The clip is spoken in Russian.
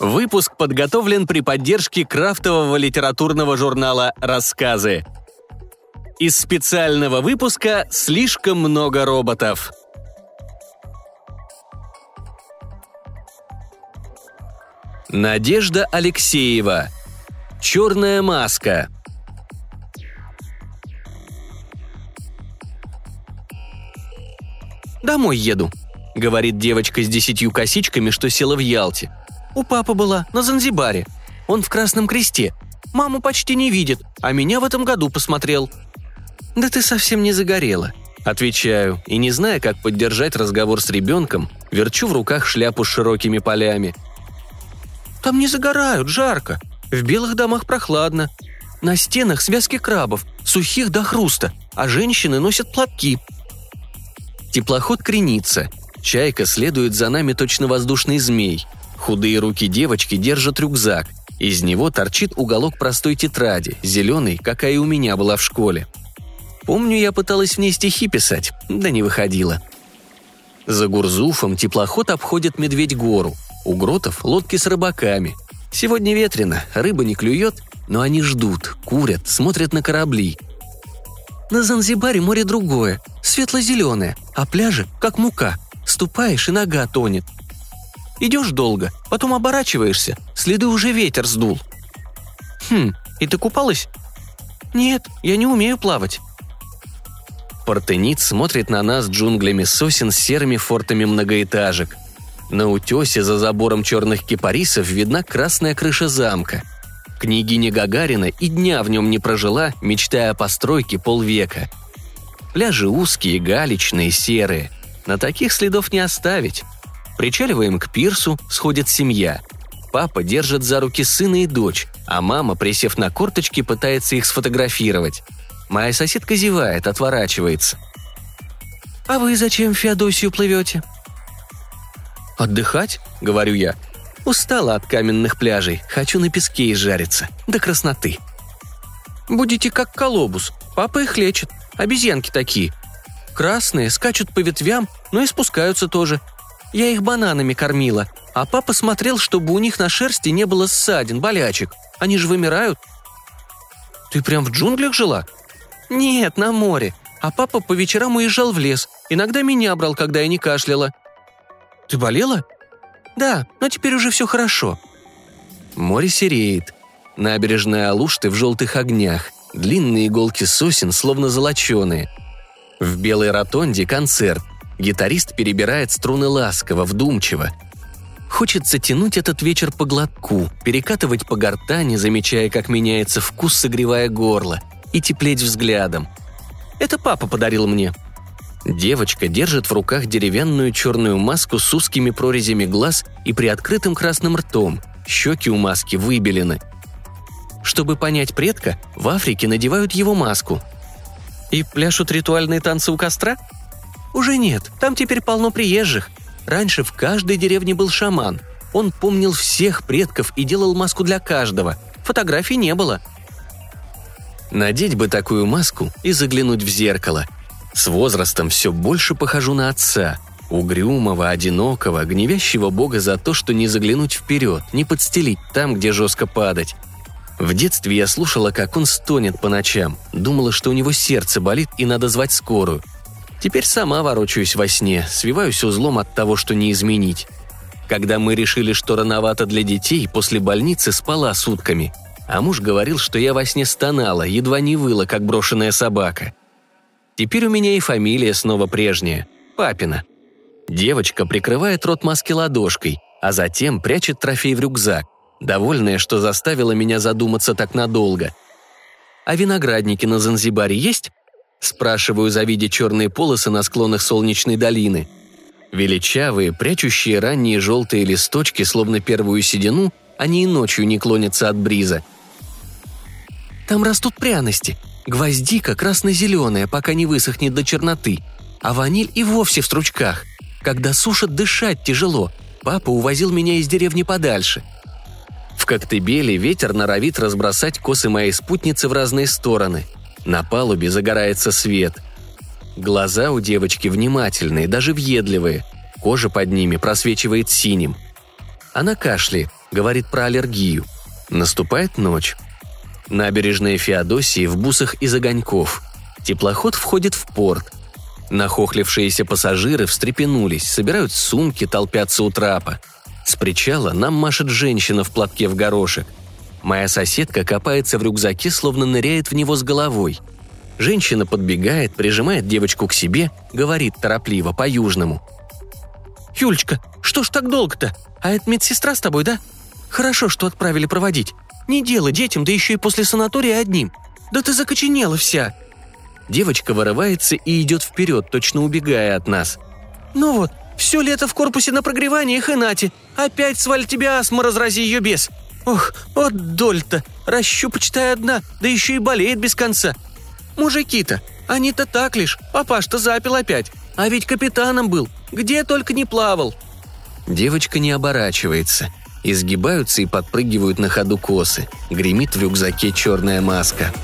Выпуск подготовлен при поддержке крафтового литературного журнала «Рассказы». Из специального выпуска «Слишком много роботов». Надежда Алексеева. Черная маска. «Домой еду», — говорит девочка с десятью косичками, что села в Ялте. «У папы была, на Занзибаре. Он в Красном Кресте. Маму почти не видит, а меня в этом году посмотрел». «Да ты совсем не загорела», — отвечаю, и не зная, как поддержать разговор с ребенком, верчу в руках шляпу с широкими полями. «Там не загорают, жарко. В белых домах прохладно. На стенах связки крабов, сухих до хруста, а женщины носят платки», Теплоход кренится. Чайка следует за нами точно воздушный змей. Худые руки девочки держат рюкзак. Из него торчит уголок простой тетради, зеленый, какая у меня была в школе. Помню, я пыталась в ней стихи писать, да не выходила. За Гурзуфом теплоход обходит Медведь-гору. У гротов лодки с рыбаками. Сегодня ветрено, рыба не клюет, но они ждут, курят, смотрят на корабли. На Занзибаре море другое, светло-зеленое, а пляжи как мука. Ступаешь, и нога тонет. Идешь долго, потом оборачиваешься, следы уже ветер сдул. Хм, и ты купалась? Нет, я не умею плавать. Портенит смотрит на нас джунглями сосен с серыми фортами многоэтажек. На утесе за забором черных кипарисов видна красная крыша замка – Княгиня Гагарина и дня в нем не прожила, мечтая о постройке полвека. Пляжи узкие, галечные, серые. На таких следов не оставить. Причаливаем к пирсу, сходит семья. Папа держит за руки сына и дочь, а мама, присев на корточки, пытается их сфотографировать. Моя соседка зевает, отворачивается. «А вы зачем в Феодосию плывете?» «Отдыхать?» — говорю я. Устала от каменных пляжей, хочу на песке изжариться. До красноты. Будете как колобус. Папа их лечит. Обезьянки такие. Красные, скачут по ветвям, но и спускаются тоже. Я их бананами кормила, а папа смотрел, чтобы у них на шерсти не было ссадин, болячек. Они же вымирают. Ты прям в джунглях жила? Нет, на море. А папа по вечерам уезжал в лес. Иногда меня брал, когда я не кашляла. Ты болела? «Да, но теперь уже все хорошо». Море сереет. Набережная Алушты в желтых огнях. Длинные иголки сосен, словно золоченые. В белой ротонде концерт. Гитарист перебирает струны ласково, вдумчиво. Хочется тянуть этот вечер по глотку, перекатывать по гортани, замечая, как меняется вкус, согревая горло, и теплеть взглядом. Это папа подарил мне. Девочка держит в руках деревянную черную маску с узкими прорезями глаз и приоткрытым красным ртом. Щеки у маски выбелены. Чтобы понять предка, в Африке надевают его маску. И пляшут ритуальные танцы у костра? Уже нет, там теперь полно приезжих. Раньше в каждой деревне был шаман. Он помнил всех предков и делал маску для каждого. Фотографий не было. Надеть бы такую маску и заглянуть в зеркало – с возрастом все больше похожу на отца, угрюмого, одинокого, гневящего Бога за то, что не заглянуть вперед, не подстелить там, где жестко падать. В детстве я слушала, как он стонет по ночам, думала, что у него сердце болит и надо звать скорую. Теперь сама ворочаюсь во сне, свиваюсь узлом от того, что не изменить. Когда мы решили, что рановато для детей, после больницы спала сутками. А муж говорил, что я во сне стонала, едва не выла, как брошенная собака. Теперь у меня и фамилия снова прежняя – Папина. Девочка прикрывает рот маски ладошкой, а затем прячет трофей в рюкзак, довольная, что заставила меня задуматься так надолго. «А виноградники на Занзибаре есть?» Спрашиваю, завидя черные полосы на склонах солнечной долины. Величавые, прячущие ранние желтые листочки, словно первую седину, они и ночью не клонятся от бриза. «Там растут пряности», Гвоздика красно-зеленая, пока не высохнет до черноты, а ваниль и вовсе в стручках. Когда сушат, дышать тяжело. Папа увозил меня из деревни подальше. В Коктебеле ветер норовит разбросать косы моей спутницы в разные стороны. На палубе загорается свет. Глаза у девочки внимательные, даже въедливые. Кожа под ними просвечивает синим. Она кашляет, говорит про аллергию. Наступает ночь. Набережная Феодосии в бусах из огоньков. Теплоход входит в порт. Нахохлившиеся пассажиры встрепенулись, собирают сумки, толпятся у трапа. С причала нам машет женщина в платке в горошек. Моя соседка копается в рюкзаке, словно ныряет в него с головой. Женщина подбегает, прижимает девочку к себе, говорит торопливо, по-южному. «Юлечка, что ж так долго-то? А это медсестра с тобой, да? Хорошо, что отправили проводить. Не делай детям, да еще и после санатория одним. Да ты закоченела вся!» Девочка вырывается и идет вперед, точно убегая от нас. «Ну вот, все лето в корпусе на прогреваниях и нате. Опять сваль тебя астма, разрази ее без. Ох, вот доль-то. Расщу, почитай, одна, да еще и болеет без конца. Мужики-то, они-то так лишь. Папаш-то запил опять. А ведь капитаном был. Где только не плавал». Девочка не оборачивается. Изгибаются и подпрыгивают на ходу косы. Гремит в рюкзаке черная маска –